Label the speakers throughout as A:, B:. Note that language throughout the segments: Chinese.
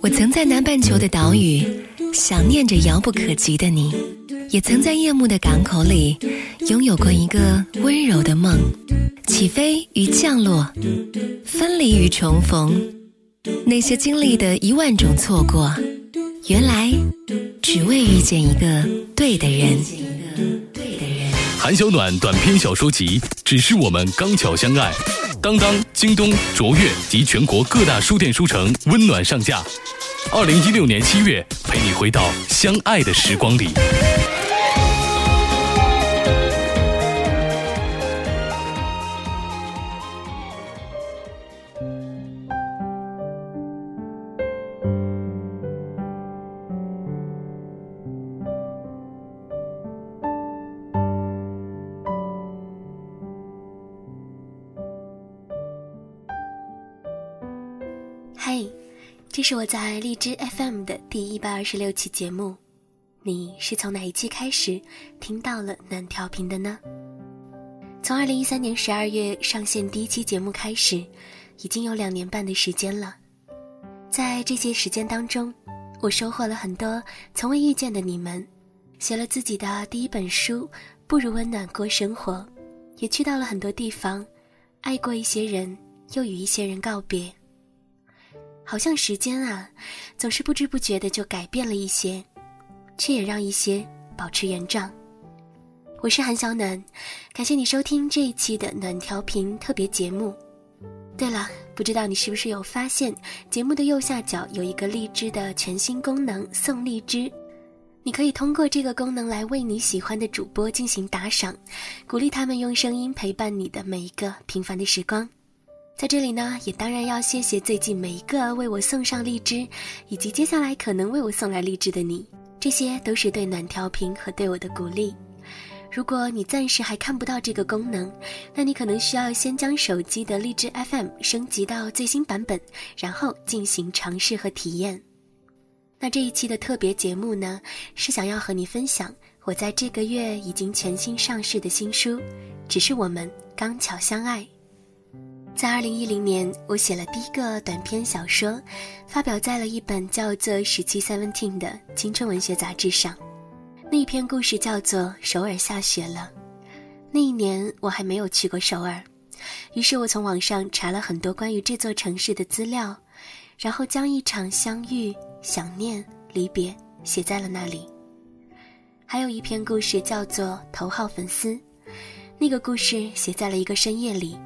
A: 我曾在南半球的岛屿想念着遥不可及的你，也曾在夜幕的港口里拥有过一个温柔的梦。起飞与降落，分离与重逢，那些经历的一万种错过，原来只为遇见一个对的人。
B: 韩小暖短篇小说集《只是我们刚巧相爱》，当当、京东、卓越及全国各大书店书城温暖上架。二零一六年七月，陪你回到相爱的时光里。
C: 是我在荔枝 FM 的第一百二十六期节目。你是从哪一期开始听到了暖调频的呢？从二零一三年十二月上线第一期节目开始，已经有两年半的时间了。在这些时间当中，我收获了很多从未遇见的你们，写了自己的第一本书，不如温暖过生活，也去到了很多地方，爱过一些人，又与一些人告别。好像时间啊，总是不知不觉的就改变了一些，却也让一些保持原状。我是韩小暖，感谢你收听这一期的暖调频特别节目。对了，不知道你是不是有发现，节目的右下角有一个荔枝的全新功能——送荔枝。你可以通过这个功能来为你喜欢的主播进行打赏，鼓励他们用声音陪伴你的每一个平凡的时光。在这里呢，也当然要谢谢最近每一个为我送上荔枝，以及接下来可能为我送来荔枝的你，这些都是对暖调频和对我的鼓励。如果你暂时还看不到这个功能，那你可能需要先将手机的荔枝 FM 升级到最新版本，然后进行尝试和体验。那这一期的特别节目呢，是想要和你分享我在这个月已经全新上市的新书，只是我们刚巧相爱。在二零一零年，我写了第一个短篇小说，发表在了一本叫做《十七 Seventeen》的青春文学杂志上。那一篇故事叫做《首尔下雪了》。那一年我还没有去过首尔，于是我从网上查了很多关于这座城市的资料，然后将一场相遇、想念、离别写在了那里。还有一篇故事叫做《头号粉丝》，那个故事写在了一个深夜里。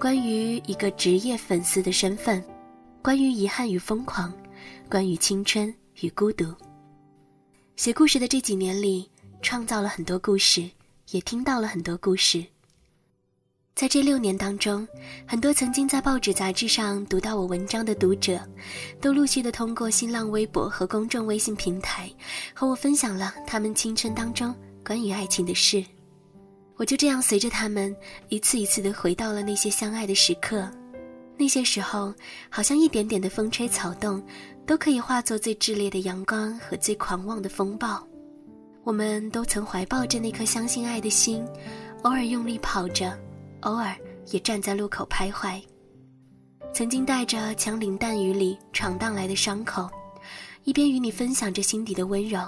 C: 关于一个职业粉丝的身份，关于遗憾与疯狂，关于青春与孤独。写故事的这几年里，创造了很多故事，也听到了很多故事。在这六年当中，很多曾经在报纸杂志上读到我文章的读者，都陆续的通过新浪微博和公众微信平台，和我分享了他们青春当中关于爱情的事。我就这样随着他们一次一次的回到了那些相爱的时刻，那些时候，好像一点点的风吹草动，都可以化作最炽烈的阳光和最狂妄的风暴。我们都曾怀抱着那颗相信爱的心，偶尔用力跑着，偶尔也站在路口徘徊。曾经带着枪林弹雨里闯荡来的伤口，一边与你分享着心底的温柔。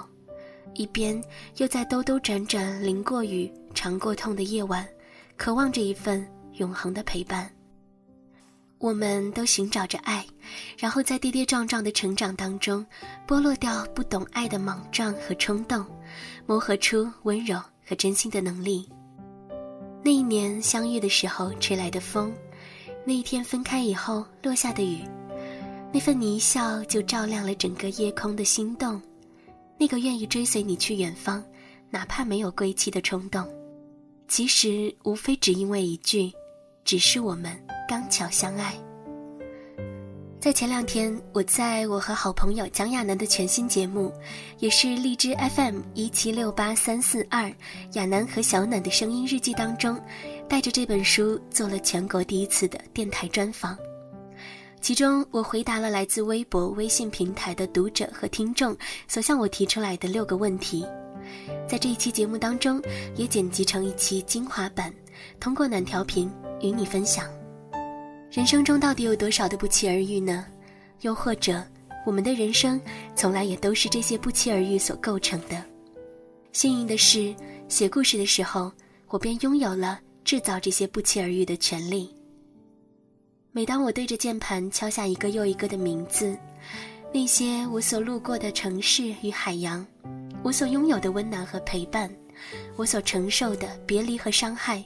C: 一边又在兜兜转转、淋过雨、尝过痛的夜晚，渴望着一份永恒的陪伴。我们都寻找着爱，然后在跌跌撞撞的成长当中，剥落掉不懂爱的莽撞和冲动，磨合出温柔和真心的能力。那一年相遇的时候吹来的风，那一天分开以后落下的雨，那份你一笑就照亮了整个夜空的心动。那个愿意追随你去远方，哪怕没有归期的冲动，其实无非只因为一句，只是我们刚巧相爱。在前两天，我在我和好朋友蒋亚楠的全新节目，也是荔枝 FM 一七六八三四二亚楠和小暖的声音日记当中，带着这本书做了全国第一次的电台专访。其中，我回答了来自微博、微信平台的读者和听众所向我提出来的六个问题，在这一期节目当中，也剪辑成一期精华版，通过暖调频与你分享。人生中到底有多少的不期而遇呢？又或者，
D: 我们的人生从来也都是这些不期而遇所构成的。幸运的是，写故事的时候，我便拥有了制造这些不期而遇的权利。每当我对着键盘敲下一个又一个的名字，那些我所路过的城市与海洋，我所拥有的温暖和陪伴，我所承受的别离和伤害，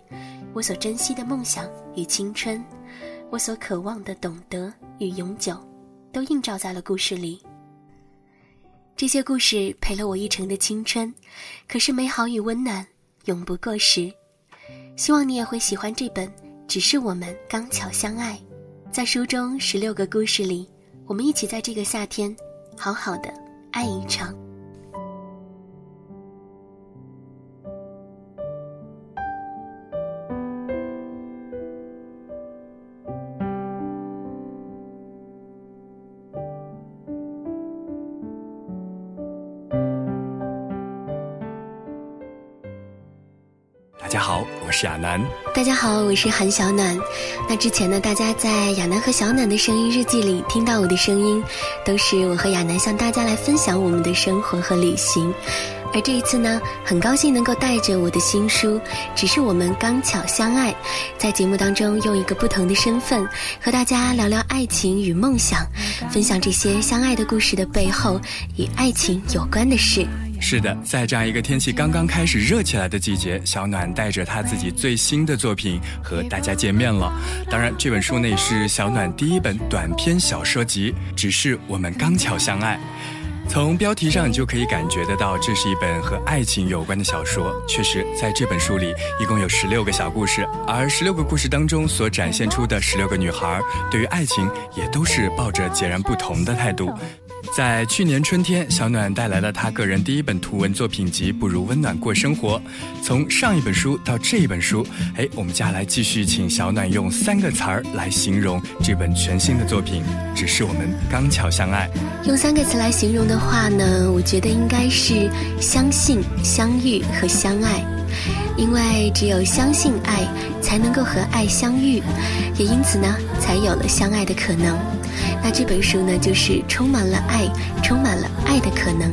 D: 我所珍惜的梦想与青春，我所渴望的懂得与永久。都映照在了故事里。这些故事陪了我一程的青春，可是美好与温暖永不过时。希望你也会喜欢这本《只是我们刚巧相爱》。在书中十六个故事里，我们一起在这个夏天，好好的爱一场。
E: 亚楠。
D: 大家好，我是韩小暖。那之前呢，大家在亚楠和小暖的声音日记里听到我的声音，都是我和亚楠向大家来分享我们的生活和旅行。而这一次呢，很高兴能够带着我的新书《只是我们刚巧相爱》，在节目当中用一个不同的身份和大家聊聊爱情与梦想，分享这些相爱的故事的背后与爱情有关的事。
E: 是的，在这样一个天气刚刚开始热起来的季节，小暖带着他自己最新的作品和大家见面了。当然，这本书呢也是小暖第一本短篇小说集，只是我们刚巧相爱。从标题上你就可以感觉得到，这是一本和爱情有关的小说。确实，在这本书里一共有十六个小故事，而十六个故事当中所展现出的十六个女孩，对于爱情也都是抱着截然不同的态度。在去年春天，小暖带来了他个人第一本图文作品集《不如温暖过生活》。从上一本书到这一本书，哎，我们接下来继续请小暖用三个词儿来形容这本全新的作品。只是我们刚巧相爱。
D: 用三个词来形容的话呢，我觉得应该是相信、相遇和相爱。因为只有相信爱，才能够和爱相遇，也因此呢，才有了相爱的可能。那这本书呢，就是充满了爱，充满了爱的可能。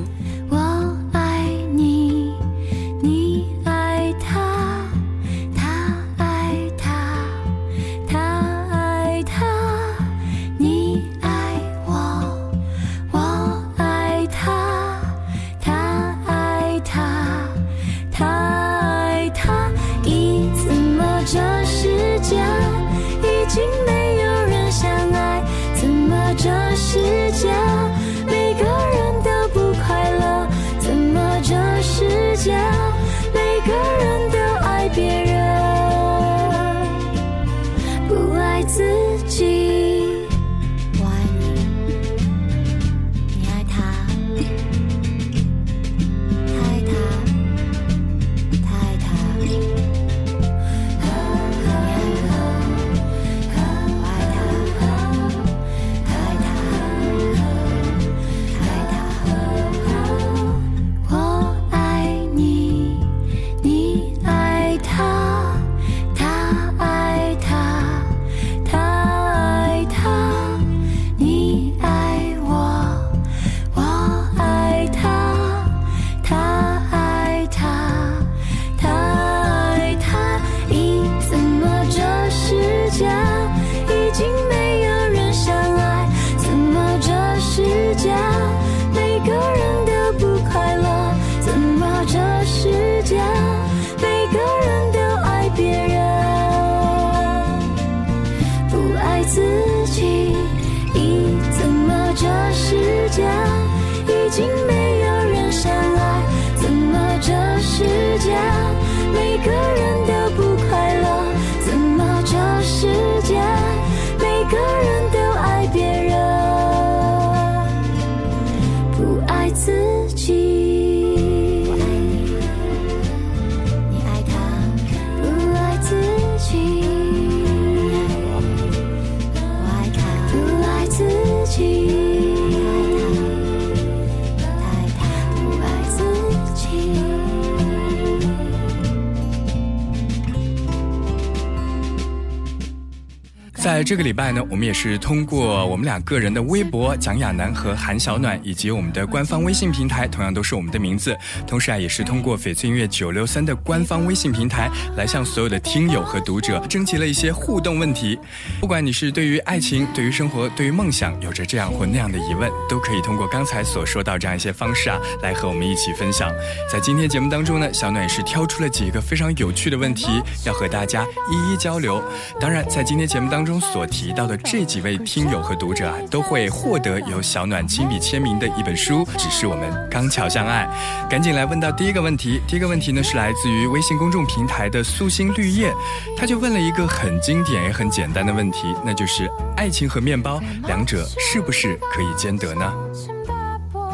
E: 在这个礼拜呢，我们也是通过我们俩个人的微博蒋亚楠和韩小暖，以及我们的官方微信平台，同样都是我们的名字。同时啊，也是通过翡翠音乐九六三的官方微信平台，来向所有的听友和读者征集了一些互动问题。不管你是对于爱情、对于生活、对于梦想有着这样或那样的疑问，都可以通过刚才所说到这样一些方式啊，来和我们一起分享。在今天节目当中呢，小暖也是挑出了几个非常有趣的问题，要和大家一一交流。当然，在今天节目当中所提到的这几位听友和读者啊，都会获得由小暖亲笔签名的一本书。只是我们刚巧相爱，赶紧来问到第一个问题。第一个问题呢，是来自于微信公众平台的素心绿叶，他就问了一个很经典也很简单的问题，那就是爱情和面包两者是不是可以兼得呢？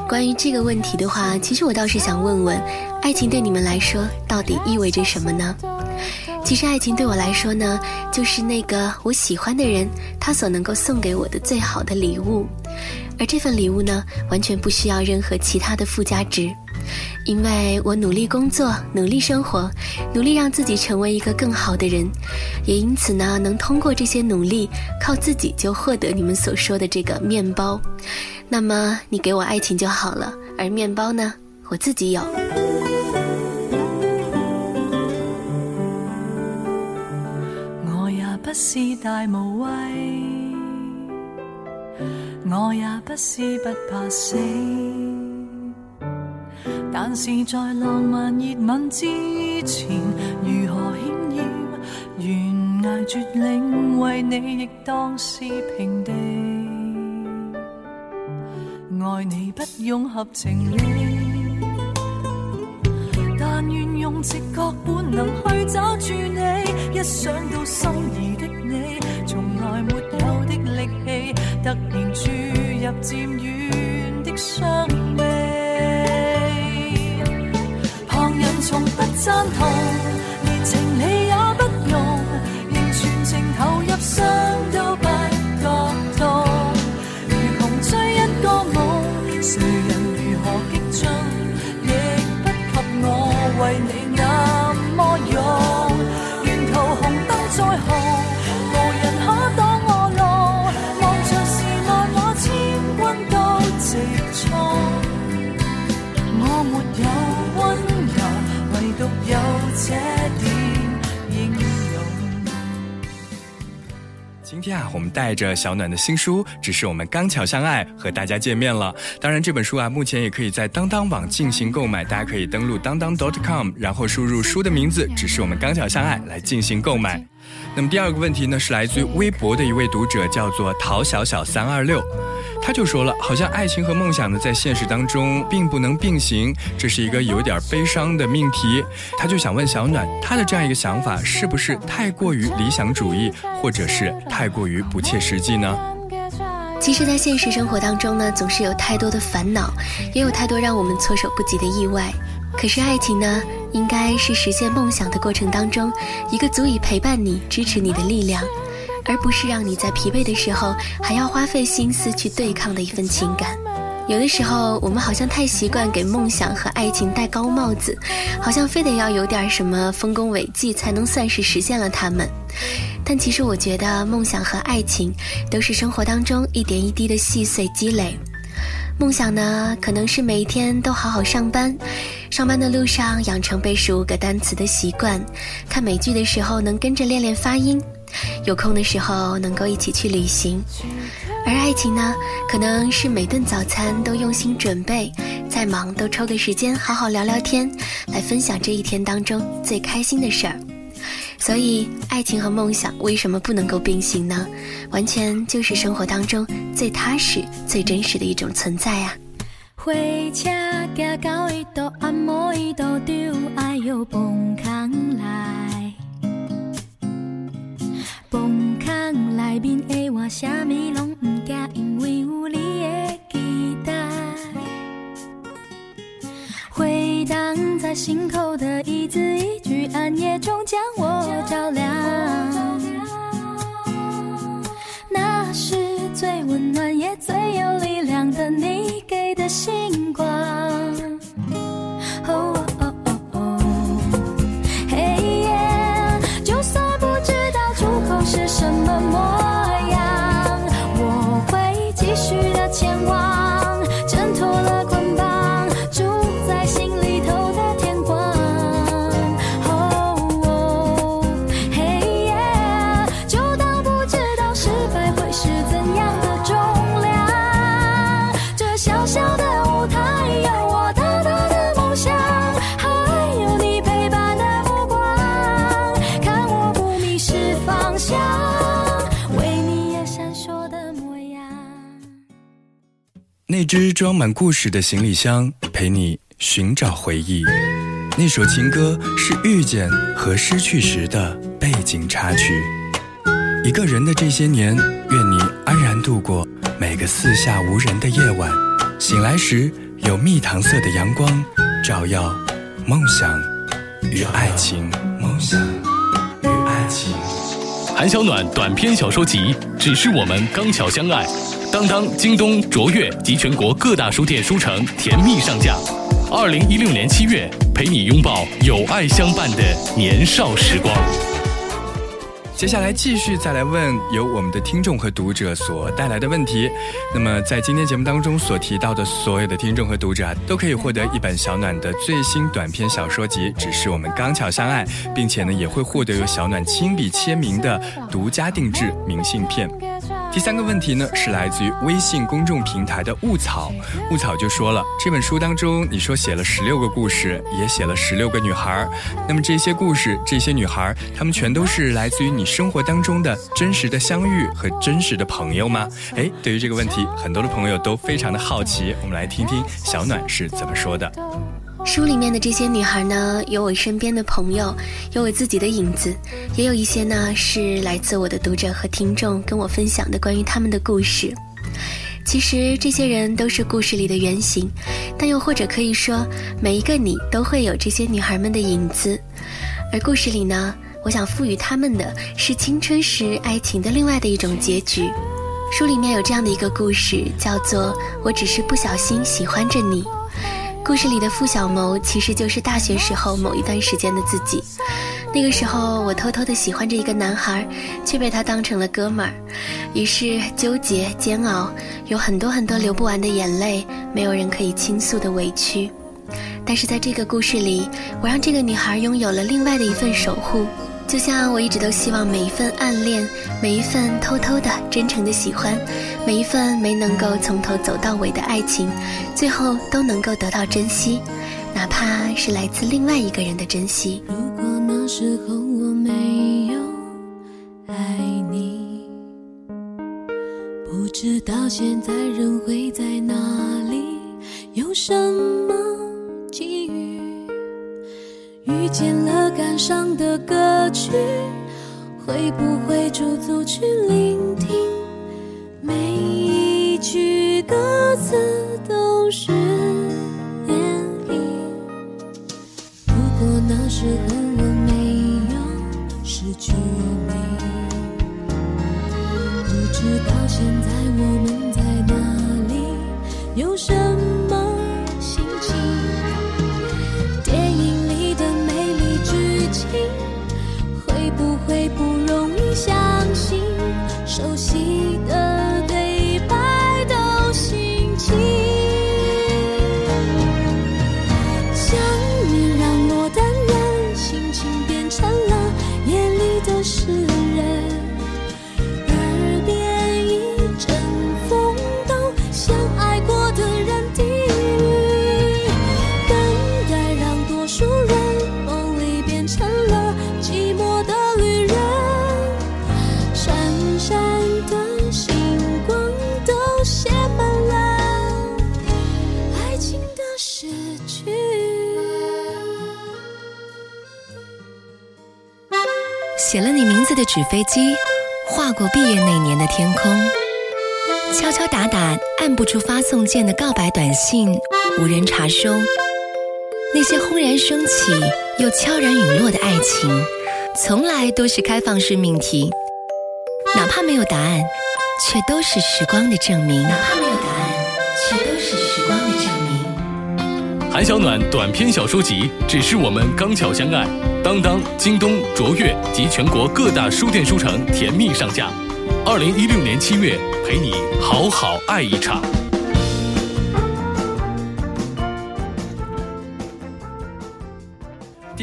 C: 关于这个问题的话，其实我倒是想问问，爱情对你们来说到底意味着什么呢？其实爱情对我来说呢，就是那个我喜欢的人他所能够送给我的最好的礼物，而这份礼物呢，完全不需要任何其他的附加值，因为我努力工作，努力生活，努力让自己成为一个更好的人，也因此呢，能通过这些努力，靠自己就获得你们所说的这个面包。那么你给我爱情就好了，而面包呢，我自己有。
F: 不是大无畏，我也不是不怕死，但是在浪漫热吻之前，如何险要悬崖绝岭，为你亦当是平地。爱你不用合情理，愿用直觉本能去找住你，一想到心仪的你，从来。没有的力气，突然注入渐远的伤悲。旁人从不赞同，
E: 今天啊，我们带着小暖的新书，只是我们刚巧相爱，和大家见面了。当然，这本书啊，目前也可以在当当网进行购买，大家可以登录当当 .com，然后输入书的名字，只是我们刚巧相爱来进行购买。那么第二个问题呢，是来自于微博的一位读者，叫做陶小小三二六。他就说了，好像爱情和梦想呢，在现实当中并不能并行，这是一个有点悲伤的命题。他就想问小暖，他的这样一个想法是不是太过于理想主义，或者是太过于不切实际呢？
C: 其实，在现实生活当中呢，总是有太多的烦恼，也有太多让我们措手不及的意外。可是，爱情呢，应该是实现梦想的过程当中，一个足以陪伴你、支持你的力量。而不是让你在疲惫的时候还要花费心思去对抗的一份情感。有的时候，我们好像太习惯给梦想和爱情戴高帽子，好像非得要有点什么丰功伟绩才能算是实现了他们。但其实，我觉得梦想和爱情都是生活当中一点一滴的细碎积累。梦想呢，可能是每一天都好好上班，上班的路上养成背十五个单词的习惯，看美剧的时候能跟着练练发音。有空的时候能够一起去旅行，而爱情呢，可能是每顿早餐都用心准备，再忙都抽个时间好好聊聊天，来分享这一天当中最开心的事儿。所以，爱情和梦想为什么不能够并行呢？完全就是生活当中最踏实、最真实的一种存在啊！火车行到一度，按摩一度，就爱又崩空来。崩空内面的我，啥物拢不惊，因为有你的期待。回荡在心口的一字一句，暗夜中将我照亮。
E: 那只装满故事的行李箱，陪你寻找回忆。那首情歌是遇见和失去时的背景插曲。一个人的这些年，愿你安然度过每个四下无人的夜晚。醒来时，有蜜糖色的阳光照耀梦想与爱情。梦想与爱情。
B: 韩小暖短篇小说集《只是我们刚巧相爱》，当当、京东、卓越及全国各大书店书城甜蜜上架。二零一六年七月，陪你拥抱有爱相伴的年少时光。
E: 接下来继续再来问由我们的听众和读者所带来的问题。那么在今天节目当中所提到的所有的听众和读者啊，都可以获得一本小暖的最新短篇小说集《只是我们刚巧相爱》，并且呢也会获得由小暖亲笔签名的独家定制明信片。第三个问题呢，是来自于微信公众平台的雾草，雾草就说了，这本书当中你说写了十六个故事，也写了十六个女孩儿，那么这些故事，这些女孩儿，她们全都是来自于你生活当中的真实的相遇和真实的朋友吗？哎，对于这个问题，很多的朋友都非常的好奇，我们来听听小暖是怎么说的。
C: 书里面的这些女孩呢，有我身边的朋友，有我自己的影子，也有一些呢是来自我的读者和听众跟我分享的关于他们的故事。其实这些人都是故事里的原型，但又或者可以说，每一个你都会有这些女孩们的影子。而故事里呢，我想赋予他们的是青春时爱情的另外的一种结局。书里面有这样的一个故事，叫做《我只是不小心喜欢着你》。故事里的付小谋其实就是大学时候某一段时间的自己。那个时候，我偷偷的喜欢着一个男孩，却被他当成了哥们儿，于是纠结煎熬，有很多很多流不完的眼泪，没有人可以倾诉的委屈。但是在这个故事里，我让这个女孩拥有了另外的一份守护。就像我一直都希望每一份暗恋，每一份偷偷的、真诚的喜欢，每一份没能够从头走到尾的爱情，最后都能够得到珍惜，哪怕是来自另外一个人的珍惜。
G: 如果那时候我没有爱你，不知道现在人会在哪里，有什么上的歌曲，会不会驻足去聆听？是的
A: 纸飞机，划过毕业那年的天空。敲敲打打按不出发送键的告白短信，无人查收。那些轰然升起又悄然陨落的爱情，从来都是开放式命题。哪怕没有答案，却都是时光的证明。
B: 韩小暖短篇小说集《只是我们刚巧相爱》，当当、京东、卓越及全国各大书店书城甜蜜上架。二零一六年七月，陪你好好爱一场。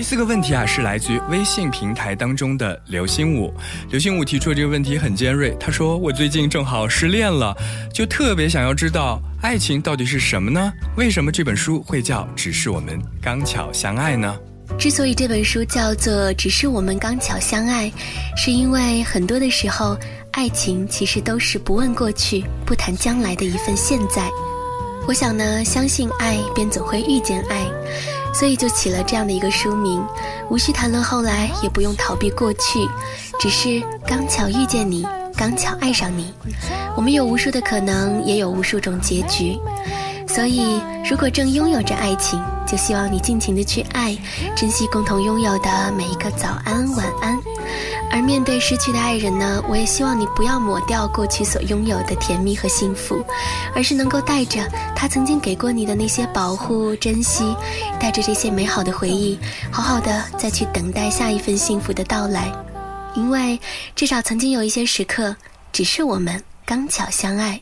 E: 四个问题啊，是来自于微信平台当中的刘心武。刘心武提出的这个问题很尖锐，他说：“我最近正好失恋了，就特别想要知道爱情到底是什么呢？为什么这本书会叫《只是我们刚巧相爱》呢？”
C: 之所以这本书叫做《只是我们刚巧相爱》，是因为很多的时候，爱情其实都是不问过去、不谈将来的一份现在。我想呢，相信爱，便总会遇见爱，所以就起了这样的一个书名，无需谈论后来，也不用逃避过去，只是刚巧遇见你，刚巧爱上你。我们有无数的可能，也有无数种结局。所以，如果正拥有着爱情，就希望你尽情的去爱，珍惜共同拥有的每一个早安、晚安。而面对失去的爱人呢，我也希望你不要抹掉过去所拥有的甜蜜和幸福，而是能够带着他曾经给过你的那些保护、珍惜，带着这些美好的回忆，好好的再去等待下一份幸福的到来。因为至少曾经有一些时刻，只是我们刚巧相爱。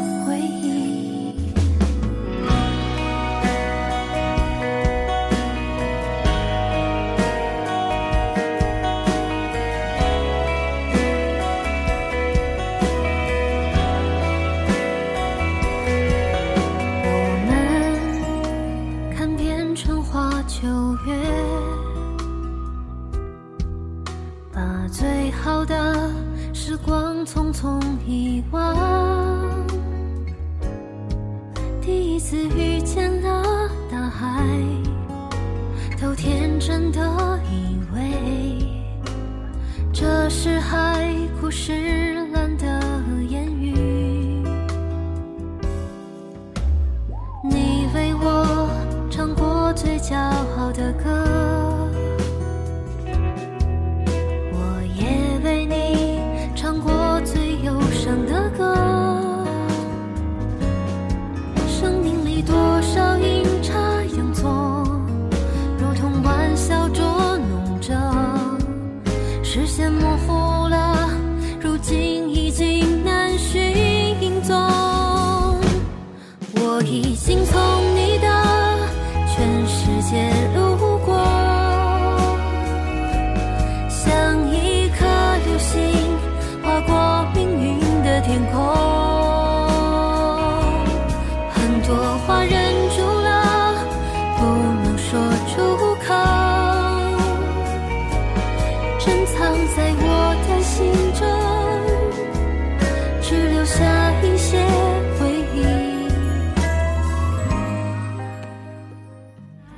D: 匆匆遗忘。第一次遇见了大海，都天真的以为这是海枯石。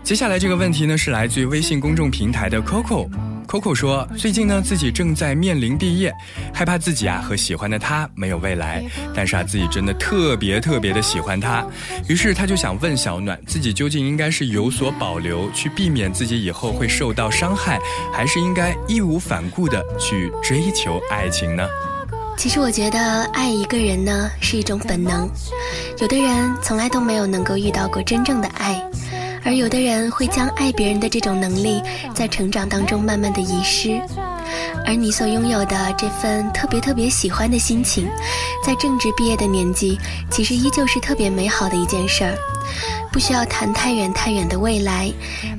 E: 接下来这个问题呢，是来自于微信公众平台的 Coco，Coco 说，最近呢自己正在面临毕业，害怕自己啊和喜欢的他没有未来，但是啊自己真的特别特别的喜欢他，于是他就想问小暖，自己究竟应该是有所保留，去避免自己以后会受到伤害，还是应该义无反顾的去追求爱情呢？
C: 其实我觉得爱一个人呢是一种本能，有的人从来都没有能够遇到过真正的爱。而有的人会将爱别人的这种能力，在成长当中慢慢的遗失，而你所拥有的这份特别特别喜欢的心情，在正值毕业的年纪，其实依旧是特别美好的一件事儿。不需要谈太远太远的未来，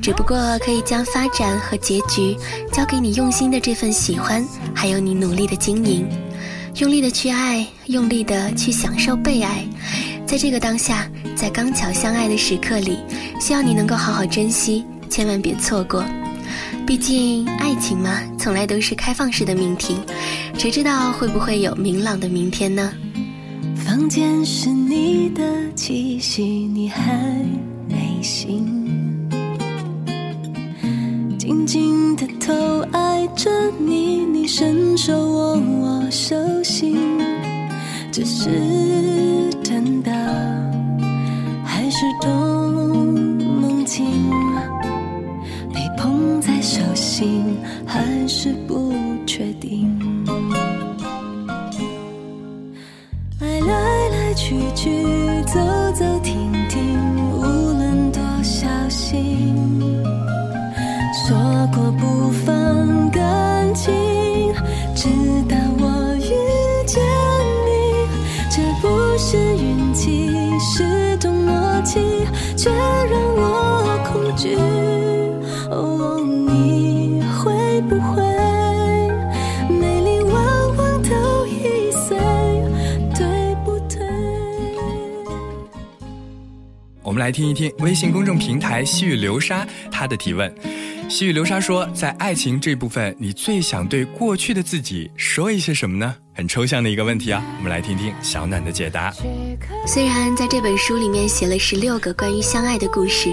C: 只不过可以将发展和结局交给你用心的这份喜欢，还有你努力的经营，用力的去爱，用力的去享受被爱。在这个当下，在刚巧相爱的时刻里，希望你能够好好珍惜，千万别错过。毕竟爱情嘛，从来都是开放式的命题，谁知道会不会有明朗的明天呢？
D: 房间是你的气息，你还没醒，静静的偷爱着你，你伸手握我手心，只是。真的是种梦境，被捧在手心。
H: 还是不确定。爱来来去去，
E: 来听一听微信公众平台细雨流沙他的提问。细雨流沙说，在爱情这部分，你最想对过去的自己说一些什么呢？很抽象的一个问题啊，我们来听听小暖的解答。
C: 虽然在这本书里面写了十六个关于相爱的故事，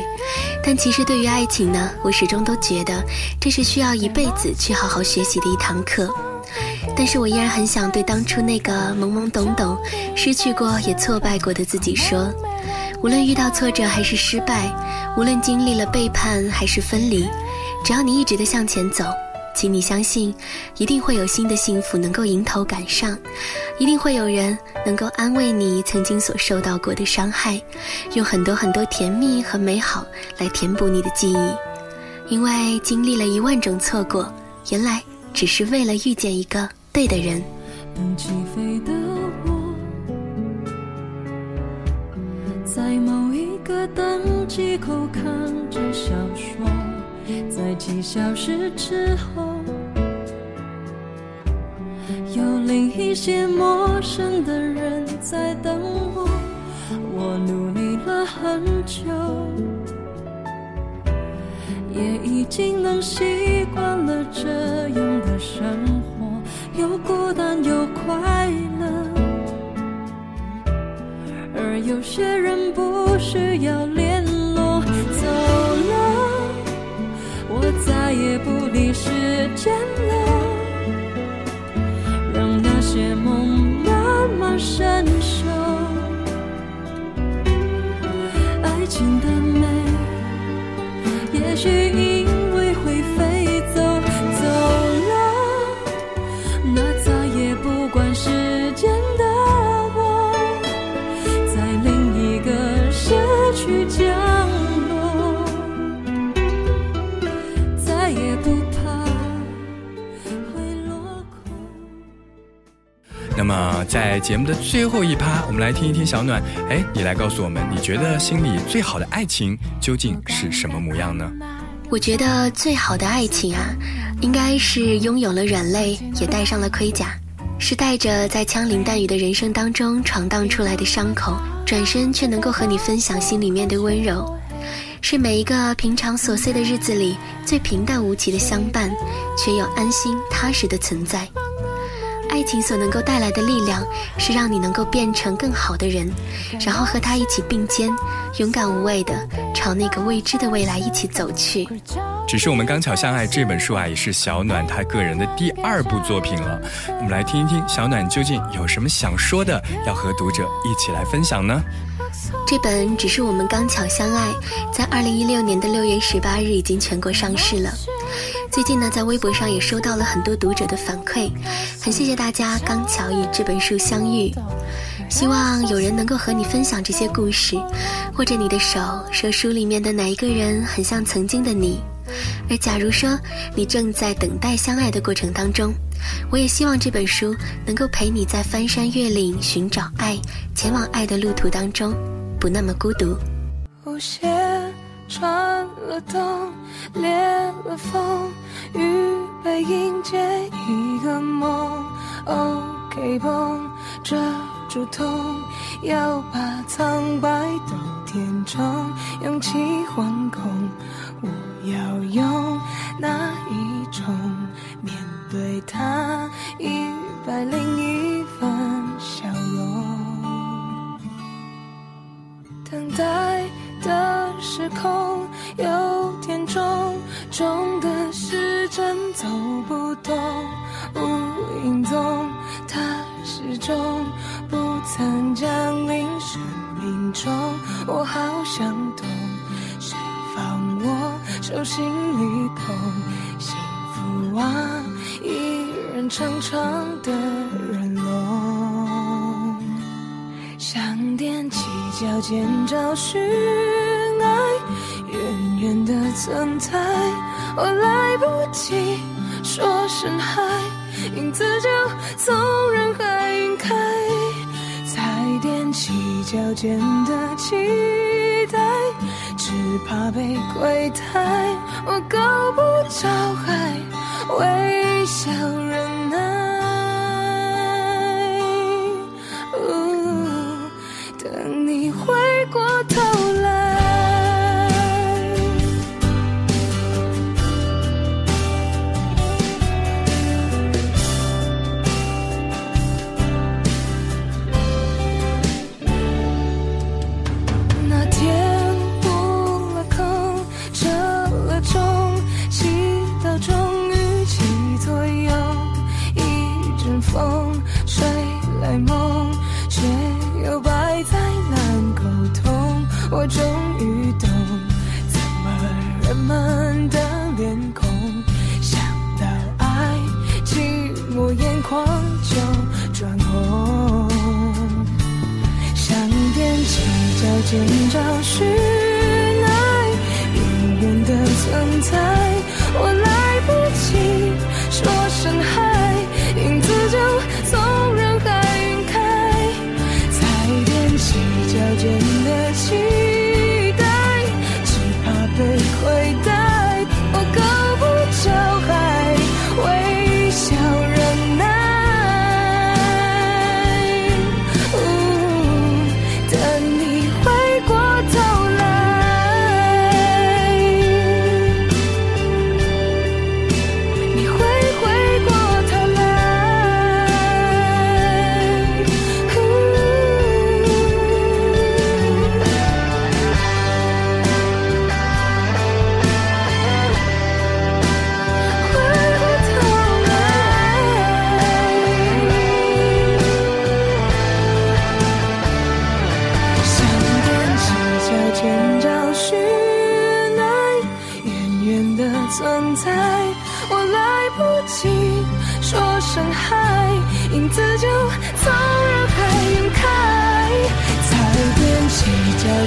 C: 但其实对于爱情呢，我始终都觉得这是需要一辈子去好好学习的一堂课。但是我依然很想对当初那个懵懵懂懂、失去过也挫败过的自己说：无论遇到挫折还是失败，无论经历了背叛还是分离，只要你一直的向前走。请你相信，一定会有新的幸福能够迎头赶上，一定会有人能够安慰你曾经所受到过的伤害，用很多很多甜蜜和美好来填补你的记忆。因为经历了一万种错过，原来只是为了遇见一个对的人。
H: 等起飞的在某一个登机口看着小说，在几小时之后，有另一些陌生的人在等我。我努力了很久，也已经能习惯了这样的生活，有孤单有快乐。而有些人不需要联络，走了，我再也不理时间了，让那些梦慢慢生
E: 么在节目的最后一趴，我们来听一听小暖，哎，你来告诉我们，你觉得心里最好的爱情究竟是什么模样呢？
C: 我觉得最好的爱情啊，应该是拥有了软肋，也戴上了盔甲，是带着在枪林弹雨的人生当中闯荡出来的伤口，转身却能够和你分享心里面的温柔，是每一个平常琐碎的日子里最平淡无奇的相伴，却又安心踏实的存在。爱情所能够带来的力量，是让你能够变成更好的人，然后和他一起并肩，勇敢无畏的朝那个未知的未来一起走去。
E: 只是我们刚巧相爱这本书啊，也是小暖他个人的第二部作品了。我们来听一听小暖究竟有什么想说的，要和读者一起来分享呢？
C: 这本只是我们刚巧相爱，在二零一六年的六月十八日已经全国上市了。最近呢，在微博上也收到了很多读者的反馈，很谢谢大家刚巧与这本书相遇。希望有人能够和你分享这些故事，或者你的手，说书里面的哪一个人很像曾经的你。而假如说你正在等待相爱的过程当中，我也希望这本书能够陪你在翻山越岭寻找爱、前往爱的路途当中，不那么孤独。
H: 舞鞋穿了洞，裂了缝，预备迎接一个梦。OK 绷遮住痛，要把苍白都填充，勇气惶恐。要用哪一种面对它，一百零一分笑容。等待的时空有点重，重的时针走不动，无影踪，他始终不曾降临生命中。我好想，手心里捧，幸福啊，一人长长的人龙，想踮起脚尖找寻爱，远远的存在，我来不及说声嗨，影子就从人海晕开，才踮起脚尖的期待。只怕被亏待我够不着还微笑寻找。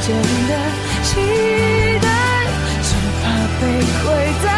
H: 简单的期待，只怕被亏待。